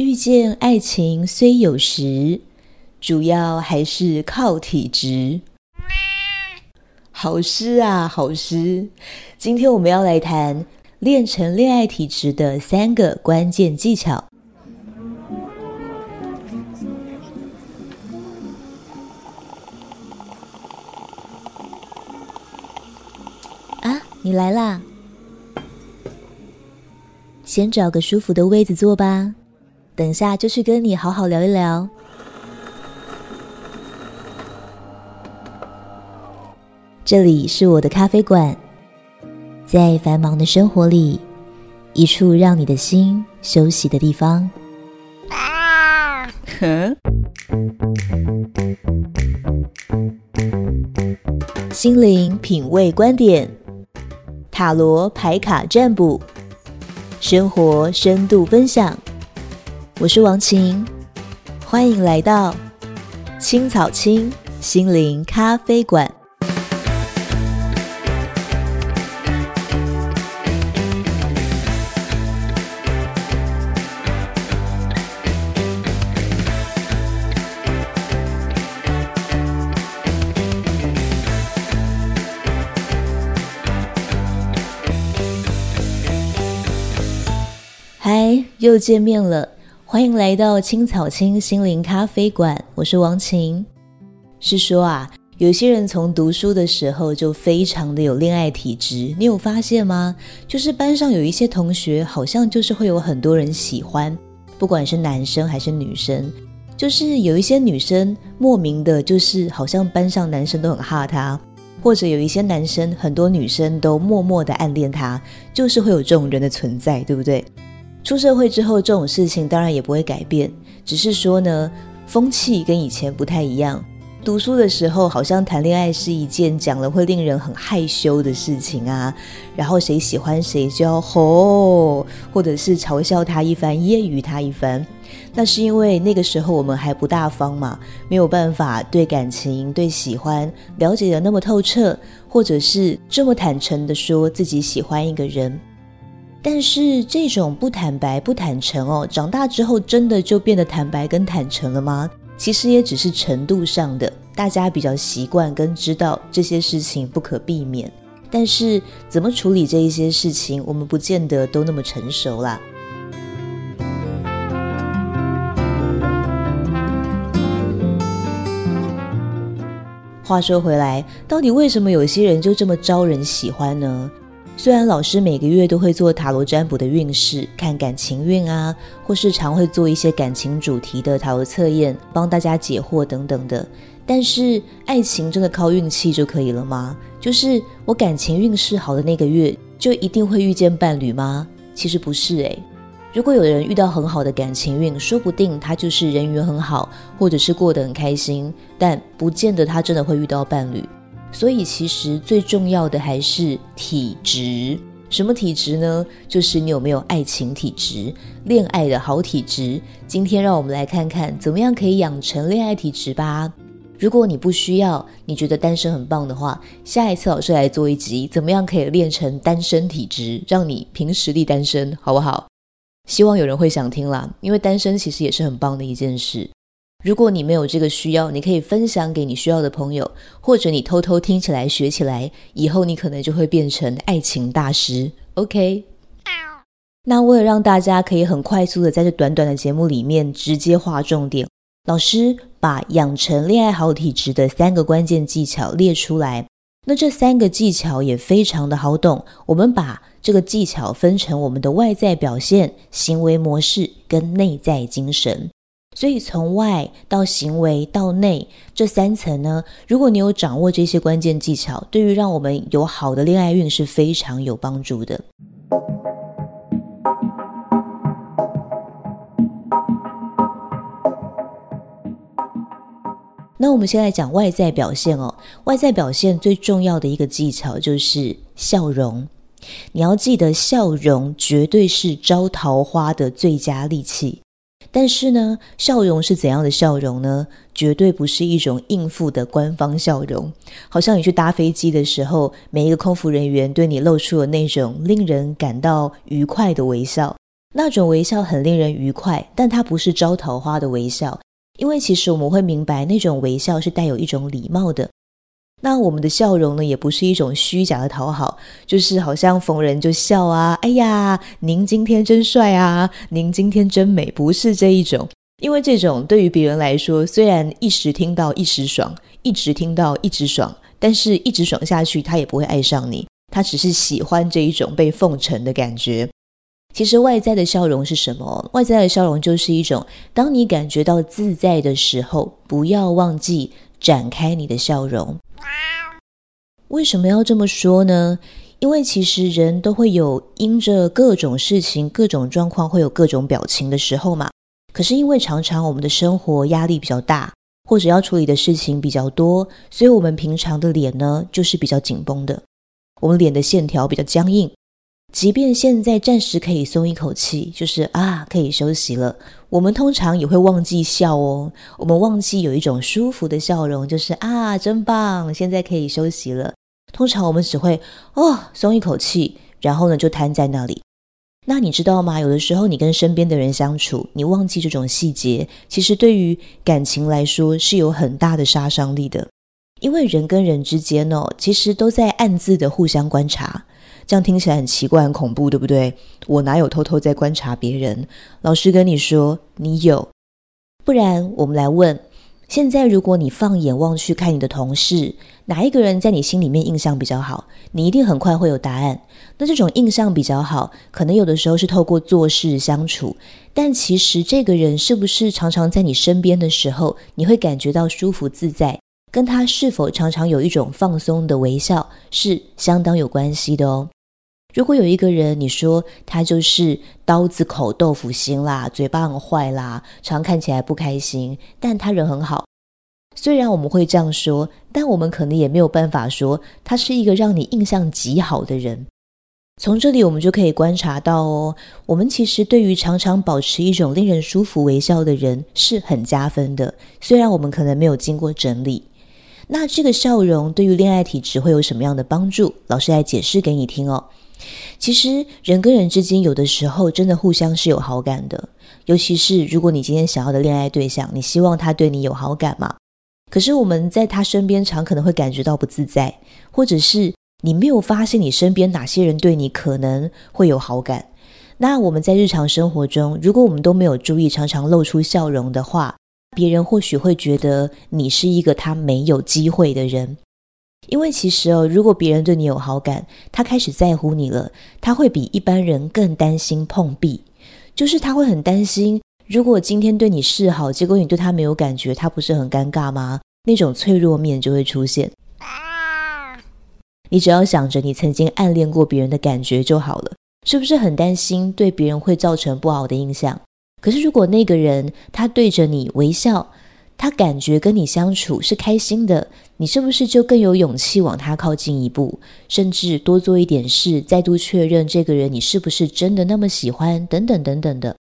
遇见爱情虽有时，主要还是靠体质。好诗啊，好诗！今天我们要来谈练成恋爱体质的三个关键技巧。啊，你来啦！先找个舒服的位子坐吧。等下就去跟你好好聊一聊。这里是我的咖啡馆，在繁忙的生活里，一处让你的心休息的地方。啊！哼。心灵品味观点，塔罗牌卡占卜，生活深度分享。我是王晴，欢迎来到青草青心灵咖啡馆。嗨，又见面了。欢迎来到青草青心灵咖啡馆，我是王晴。是说啊，有些人从读书的时候就非常的有恋爱体质，你有发现吗？就是班上有一些同学，好像就是会有很多人喜欢，不管是男生还是女生，就是有一些女生莫名的，就是好像班上男生都很怕她，或者有一些男生很多女生都默默的暗恋他，就是会有这种人的存在，对不对？出社会之后，这种事情当然也不会改变，只是说呢，风气跟以前不太一样。读书的时候，好像谈恋爱是一件讲了会令人很害羞的事情啊，然后谁喜欢谁就要吼，或者是嘲笑他一番，揶揄他一番。那是因为那个时候我们还不大方嘛，没有办法对感情、对喜欢了解的那么透彻，或者是这么坦诚的说自己喜欢一个人。但是这种不坦白、不坦诚哦，长大之后真的就变得坦白跟坦诚了吗？其实也只是程度上的，大家比较习惯跟知道这些事情不可避免。但是怎么处理这一些事情，我们不见得都那么成熟啦。话说回来，到底为什么有些人就这么招人喜欢呢？虽然老师每个月都会做塔罗占卜的运势，看感情运啊，或是常会做一些感情主题的塔罗测验，帮大家解惑等等的，但是爱情真的靠运气就可以了吗？就是我感情运势好的那个月，就一定会遇见伴侣吗？其实不是诶。如果有人遇到很好的感情运，说不定他就是人缘很好，或者是过得很开心，但不见得他真的会遇到伴侣。所以，其实最重要的还是体质。什么体质呢？就是你有没有爱情体质，恋爱的好体质。今天让我们来看看，怎么样可以养成恋爱体质吧。如果你不需要，你觉得单身很棒的话，下一次老师来做一集，怎么样可以练成单身体质，让你凭实力单身，好不好？希望有人会想听啦，因为单身其实也是很棒的一件事。如果你没有这个需要，你可以分享给你需要的朋友，或者你偷偷听起来学起来，以后你可能就会变成爱情大师。OK？那为了让大家可以很快速的在这短短的节目里面直接划重点，老师把养成恋爱好体质的三个关键技巧列出来。那这三个技巧也非常的好懂，我们把这个技巧分成我们的外在表现、行为模式跟内在精神。所以从外到行为到内这三层呢，如果你有掌握这些关键技巧，对于让我们有好的恋爱运是非常有帮助的。那我们先来讲外在表现哦，外在表现最重要的一个技巧就是笑容。你要记得，笑容绝对是招桃花的最佳利器。但是呢，笑容是怎样的笑容呢？绝对不是一种应付的官方笑容，好像你去搭飞机的时候，每一个空服人员对你露出了那种令人感到愉快的微笑，那种微笑很令人愉快，但它不是招桃花的微笑，因为其实我们会明白，那种微笑是带有一种礼貌的。那我们的笑容呢，也不是一种虚假的讨好，就是好像逢人就笑啊，哎呀，您今天真帅啊，您今天真美，不是这一种。因为这种对于别人来说，虽然一时听到一时爽，一直听到一直爽，但是一直爽下去，他也不会爱上你，他只是喜欢这一种被奉承的感觉。其实外在的笑容是什么？外在的笑容就是一种，当你感觉到自在的时候，不要忘记展开你的笑容。为什么要这么说呢？因为其实人都会有因着各种事情、各种状况，会有各种表情的时候嘛。可是因为常常我们的生活压力比较大，或者要处理的事情比较多，所以我们平常的脸呢，就是比较紧绷的，我们脸的线条比较僵硬。即便现在暂时可以松一口气，就是啊，可以休息了，我们通常也会忘记笑哦。我们忘记有一种舒服的笑容，就是啊，真棒，现在可以休息了。通常我们只会哦，松一口气，然后呢就瘫在那里。那你知道吗？有的时候你跟身边的人相处，你忘记这种细节，其实对于感情来说是有很大的杀伤力的。因为人跟人之间哦，其实都在暗自的互相观察。这样听起来很奇怪、很恐怖，对不对？我哪有偷偷在观察别人？老师跟你说，你有。不然，我们来问。现在，如果你放眼望去看你的同事，哪一个人在你心里面印象比较好？你一定很快会有答案。那这种印象比较好，可能有的时候是透过做事相处，但其实这个人是不是常常在你身边的时候，你会感觉到舒服自在，跟他是否常常有一种放松的微笑，是相当有关系的哦。如果有一个人，你说他就是刀子口豆腐心啦，嘴巴很坏啦，常看起来不开心，但他人很好。虽然我们会这样说，但我们可能也没有办法说他是一个让你印象极好的人。从这里我们就可以观察到哦，我们其实对于常常保持一种令人舒服微笑的人是很加分的。虽然我们可能没有经过整理，那这个笑容对于恋爱体质会有什么样的帮助？老师来解释给你听哦。其实人跟人之间有的时候真的互相是有好感的，尤其是如果你今天想要的恋爱对象，你希望他对你有好感嘛？可是我们在他身边常可能会感觉到不自在，或者是你没有发现你身边哪些人对你可能会有好感。那我们在日常生活中，如果我们都没有注意，常常露出笑容的话，别人或许会觉得你是一个他没有机会的人。因为其实哦，如果别人对你有好感，他开始在乎你了，他会比一般人更担心碰壁，就是他会很担心，如果今天对你示好，结果你对他没有感觉，他不是很尴尬吗？那种脆弱面就会出现。你只要想着你曾经暗恋过别人的感觉就好了，是不是很担心对别人会造成不好的印象？可是如果那个人他对着你微笑，他感觉跟你相处是开心的，你是不是就更有勇气往他靠近一步，甚至多做一点事，再度确认这个人你是不是真的那么喜欢，等等等等的。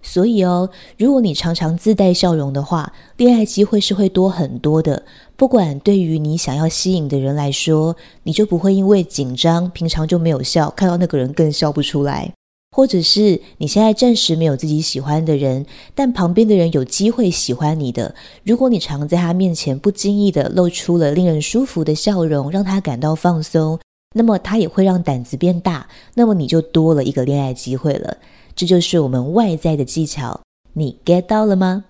所以哦，如果你常常自带笑容的话，恋爱机会是会多很多的。不管对于你想要吸引的人来说，你就不会因为紧张，平常就没有笑，看到那个人更笑不出来。或者是你现在暂时没有自己喜欢的人，但旁边的人有机会喜欢你的。如果你常在他面前不经意地露出了令人舒服的笑容，让他感到放松，那么他也会让胆子变大，那么你就多了一个恋爱机会了。这就是我们外在的技巧，你 get 到了吗？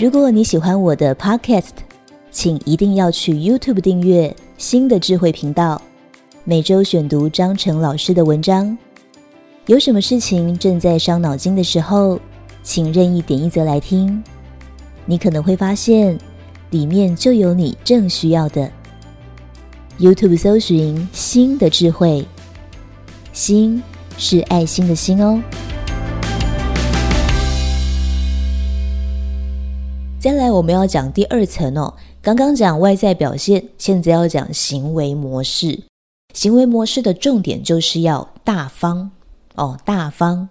如果你喜欢我的 podcast，请一定要去 YouTube 订阅新的智慧频道。每周选读张成老师的文章，有什么事情正在伤脑筋的时候，请任意点一则来听，你可能会发现里面就有你正需要的。YouTube 搜寻“心的智慧”，心是爱心的心哦。再来，我们要讲第二层哦。刚刚讲外在表现，现在要讲行为模式。行为模式的重点就是要大方哦，大方。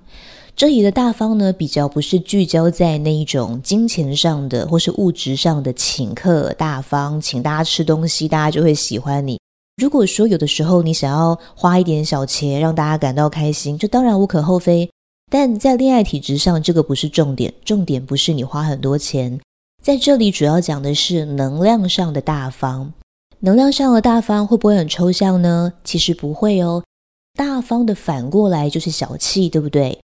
这里的大方呢，比较不是聚焦在那一种金钱上的或是物质上的请客大方，请大家吃东西，大家就会喜欢你。如果说有的时候你想要花一点小钱让大家感到开心，这当然无可厚非。但在恋爱体质上，这个不是重点，重点不是你花很多钱，在这里主要讲的是能量上的大方。能量上的大方会不会很抽象呢？其实不会哦。大方的反过来就是小气，对不对？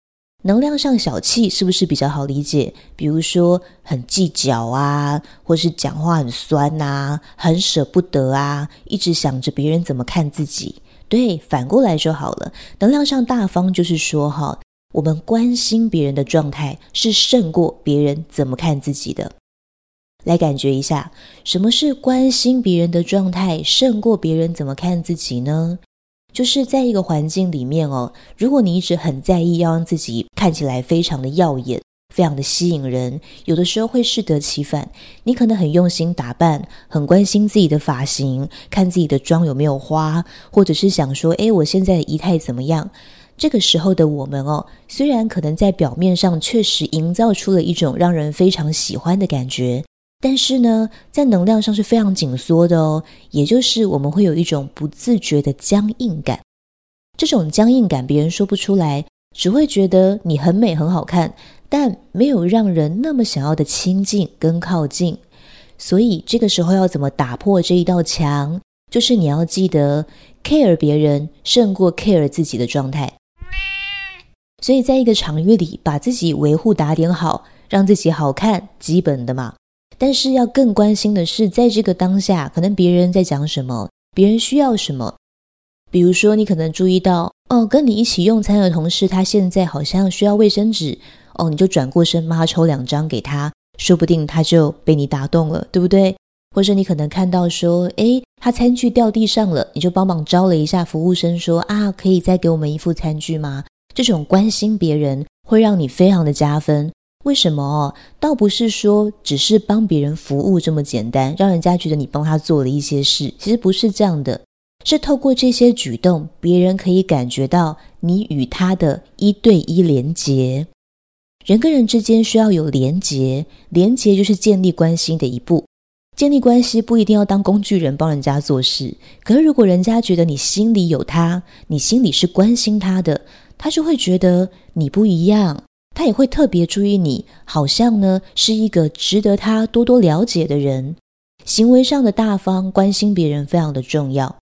能量上小气是不是比较好理解？比如说很计较啊，或是讲话很酸呐，很舍不得啊，一直想着别人怎么看自己。对，反过来就好了。能量上大方就是说哈，我们关心别人的状态是胜过别人怎么看自己的。来感觉一下，什么是关心别人的状态胜过别人怎么看自己呢？就是在一个环境里面哦，如果你一直很在意要让自己看起来非常的耀眼，非常的吸引人，有的时候会适得其反。你可能很用心打扮，很关心自己的发型，看自己的妆有没有花，或者是想说，诶，我现在的仪态怎么样？这个时候的我们哦，虽然可能在表面上确实营造出了一种让人非常喜欢的感觉。但是呢，在能量上是非常紧缩的哦，也就是我们会有一种不自觉的僵硬感。这种僵硬感别人说不出来，只会觉得你很美很好看，但没有让人那么想要的亲近跟靠近。所以这个时候要怎么打破这一道墙？就是你要记得 care 别人胜过 care 自己的状态。所以在一个场域里，把自己维护打点好，让自己好看，基本的嘛。但是要更关心的是，在这个当下，可能别人在讲什么，别人需要什么。比如说，你可能注意到，哦，跟你一起用餐的同事，他现在好像需要卫生纸，哦，你就转过身，帮他抽两张给他，说不定他就被你打动了，对不对？或者你可能看到说，诶，他餐具掉地上了，你就帮忙招了一下服务生，说啊，可以再给我们一副餐具吗？这种关心别人会让你非常的加分。为什么？倒不是说只是帮别人服务这么简单，让人家觉得你帮他做了一些事。其实不是这样的，是透过这些举动，别人可以感觉到你与他的一对一连接。人跟人之间需要有连接，连接就是建立关系的一步。建立关系不一定要当工具人帮人家做事，可是如果人家觉得你心里有他，你心里是关心他的，他就会觉得你不一样。他也会特别注意你，好像呢是一个值得他多多了解的人。行为上的大方，关心别人非常的重要。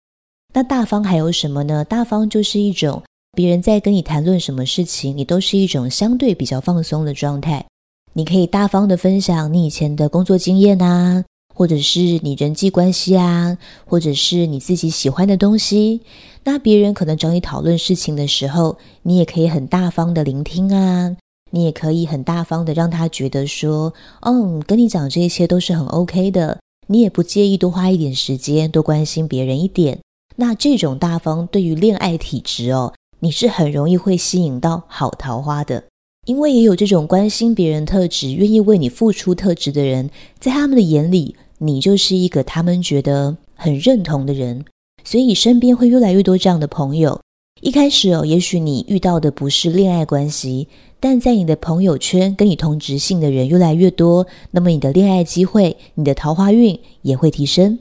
那大方还有什么呢？大方就是一种别人在跟你谈论什么事情，你都是一种相对比较放松的状态。你可以大方的分享你以前的工作经验啊，或者是你人际关系啊，或者是你自己喜欢的东西。那别人可能找你讨论事情的时候，你也可以很大方的聆听啊。你也可以很大方的让他觉得说，嗯，跟你讲这些都是很 OK 的，你也不介意多花一点时间，多关心别人一点。那这种大方对于恋爱体质哦，你是很容易会吸引到好桃花的，因为也有这种关心别人特质、愿意为你付出特质的人，在他们的眼里，你就是一个他们觉得很认同的人，所以身边会越来越多这样的朋友。一开始哦，也许你遇到的不是恋爱关系，但在你的朋友圈跟你同职性的人越来越多，那么你的恋爱机会、你的桃花运也会提升。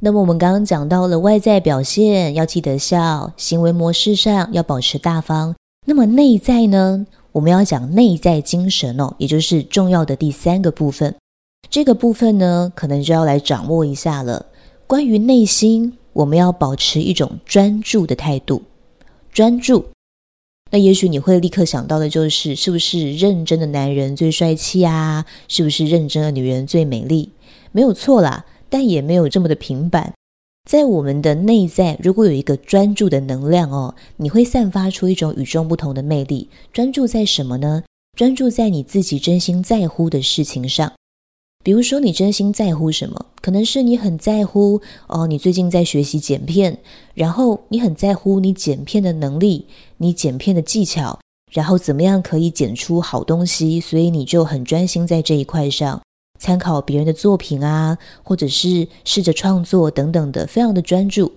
那么我们刚刚讲到了外在表现要记得笑，行为模式上要保持大方。那么内在呢？我们要讲内在精神哦，也就是重要的第三个部分。这个部分呢，可能就要来掌握一下了。关于内心，我们要保持一种专注的态度。专注。那也许你会立刻想到的就是，是不是认真的男人最帅气啊？是不是认真的女人最美丽？没有错啦。但也没有这么的平板，在我们的内在，如果有一个专注的能量哦，你会散发出一种与众不同的魅力。专注在什么呢？专注在你自己真心在乎的事情上。比如说，你真心在乎什么？可能是你很在乎哦，你最近在学习剪片，然后你很在乎你剪片的能力，你剪片的技巧，然后怎么样可以剪出好东西，所以你就很专心在这一块上。参考别人的作品啊，或者是试着创作等等的，非常的专注。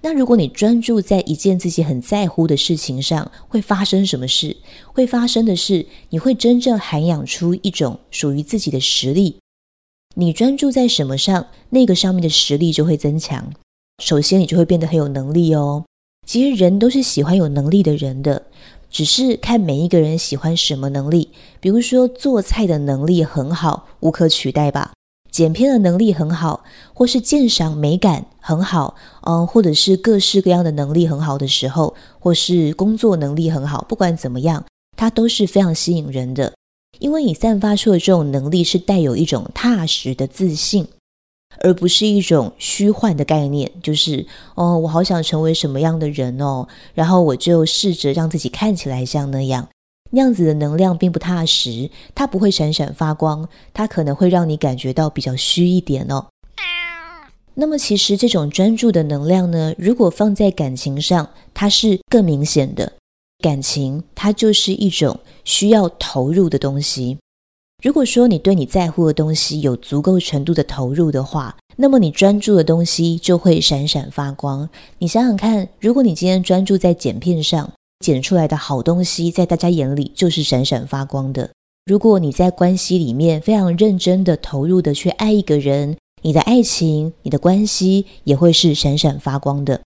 那如果你专注在一件自己很在乎的事情上，会发生什么事？会发生的是，你会真正涵养出一种属于自己的实力。你专注在什么上，那个上面的实力就会增强。首先，你就会变得很有能力哦。其实人都是喜欢有能力的人的，只是看每一个人喜欢什么能力。比如说做菜的能力很好，无可取代吧。剪片的能力很好，或是鉴赏美感很好，嗯，或者是各式各样的能力很好的时候，或是工作能力很好，不管怎么样，它都是非常吸引人的，因为你散发出的这种能力是带有一种踏实的自信，而不是一种虚幻的概念，就是哦，我好想成为什么样的人哦，然后我就试着让自己看起来像那样。那样子的能量并不踏实，它不会闪闪发光，它可能会让你感觉到比较虚一点哦。那么，其实这种专注的能量呢，如果放在感情上，它是更明显的。感情它就是一种需要投入的东西。如果说你对你在乎的东西有足够程度的投入的话，那么你专注的东西就会闪闪发光。你想想看，如果你今天专注在剪片上，剪出来的好东西，在大家眼里就是闪闪发光的。如果你在关系里面非常认真的投入的去爱一个人，你的爱情、你的关系也会是闪闪发光的。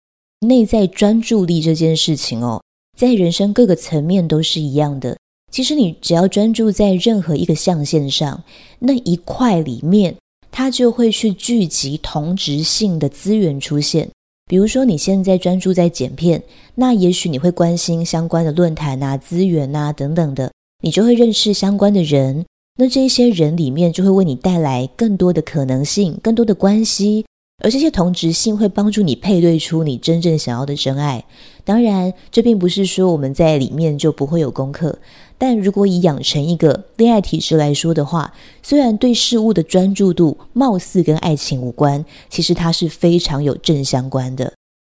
内在专注力这件事情哦，在人生各个层面都是一样的。其实你只要专注在任何一个象限上，那一块里面，它就会去聚集同质性的资源出现。比如说，你现在专注在剪片，那也许你会关心相关的论坛啊、资源啊等等的，你就会认识相关的人。那这些人里面就会为你带来更多的可能性、更多的关系，而这些同质性会帮助你配对出你真正想要的真爱。当然，这并不是说我们在里面就不会有功课。但如果以养成一个恋爱体质来说的话，虽然对事物的专注度貌似跟爱情无关，其实它是非常有正相关的。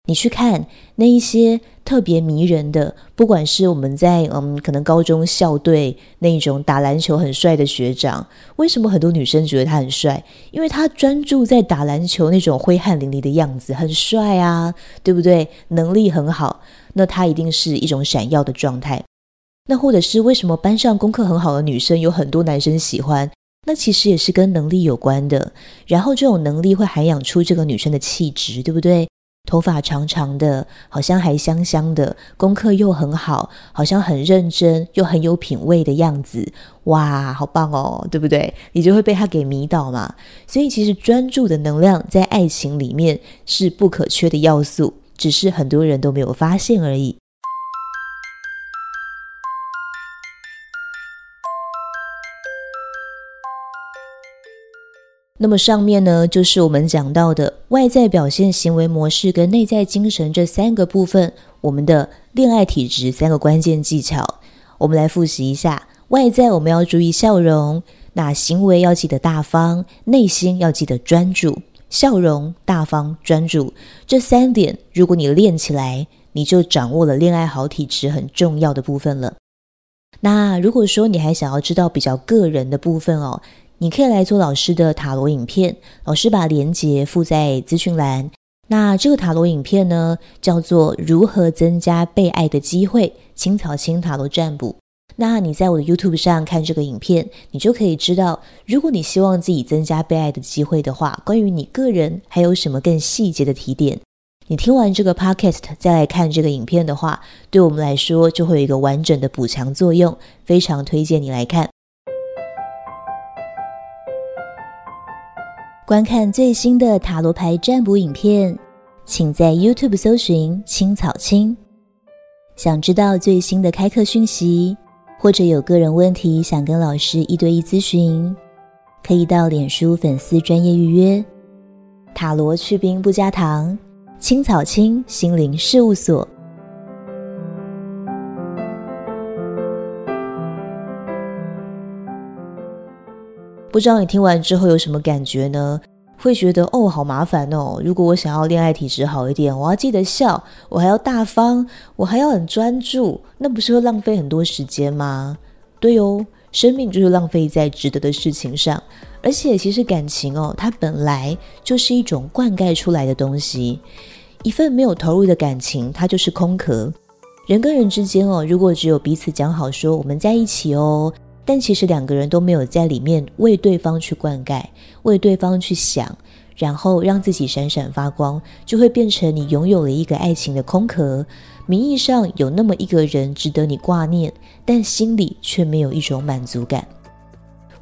你去看那一些特别迷人的，不管是我们在嗯可能高中校队那种打篮球很帅的学长，为什么很多女生觉得他很帅？因为他专注在打篮球那种挥汗淋漓的样子，很帅啊，对不对？能力很好，那他一定是一种闪耀的状态。那或者是为什么班上功课很好的女生有很多男生喜欢？那其实也是跟能力有关的。然后这种能力会涵养出这个女生的气质，对不对？头发长长的，好像还香香的，功课又很好，好像很认真又很有品味的样子。哇，好棒哦，对不对？你就会被他给迷倒嘛。所以其实专注的能量在爱情里面是不可缺的要素，只是很多人都没有发现而已。那么上面呢，就是我们讲到的外在表现行为模式跟内在精神这三个部分，我们的恋爱体质三个关键技巧。我们来复习一下：外在我们要注意笑容，那行为要记得大方，内心要记得专注。笑容、大方、专注这三点，如果你练起来，你就掌握了恋爱好体质很重要的部分了。那如果说你还想要知道比较个人的部分哦。你可以来做老师的塔罗影片，老师把链接附在资讯栏。那这个塔罗影片呢，叫做如何增加被爱的机会，青草青塔罗占卜。那你在我的 YouTube 上看这个影片，你就可以知道，如果你希望自己增加被爱的机会的话，关于你个人还有什么更细节的提点。你听完这个 Podcast 再来看这个影片的话，对我们来说就会有一个完整的补强作用，非常推荐你来看。观看最新的塔罗牌占卜影片，请在 YouTube 搜寻“青草青”。想知道最新的开课讯息，或者有个人问题想跟老师一对一咨询，可以到脸书粉丝专业预约。塔罗去冰不加糖，青草青心灵事务所。不知道你听完之后有什么感觉呢？会觉得哦，好麻烦哦。如果我想要恋爱体质好一点，我要记得笑，我还要大方，我还要很专注，那不是会浪费很多时间吗？对哦，生命就是浪费在值得的事情上。而且，其实感情哦，它本来就是一种灌溉出来的东西。一份没有投入的感情，它就是空壳。人跟人之间哦，如果只有彼此讲好说我们在一起哦，但其实两个人都没有在里面为对方去灌溉，为对方去想，然后让自己闪闪发光，就会变成你拥有了一个爱情的空壳。名义上有那么一个人值得你挂念，但心里却没有一种满足感。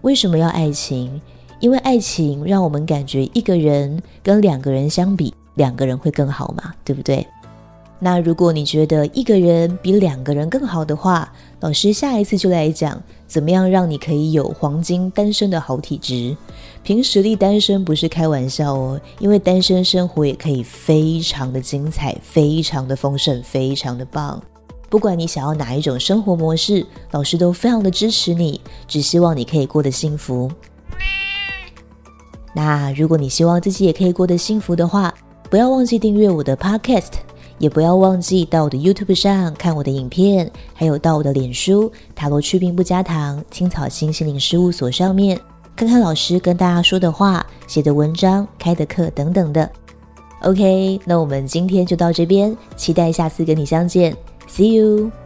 为什么要爱情？因为爱情让我们感觉一个人跟两个人相比，两个人会更好嘛，对不对？那如果你觉得一个人比两个人更好的话，老师下一次就来讲怎么样让你可以有黄金单身的好体质。凭实力单身不是开玩笑哦，因为单身生活也可以非常的精彩，非常的丰盛，非常的棒。不管你想要哪一种生活模式，老师都非常的支持你，只希望你可以过得幸福。那如果你希望自己也可以过得幸福的话，不要忘记订阅我的 Podcast，也不要忘记到我的 YouTube 上看我的影片，还有到我的脸书塔罗去病不加糖青草心心灵事务所上面看看老师跟大家说的话、写的文章、开的课等等的。OK，那我们今天就到这边，期待下次跟你相见，See you。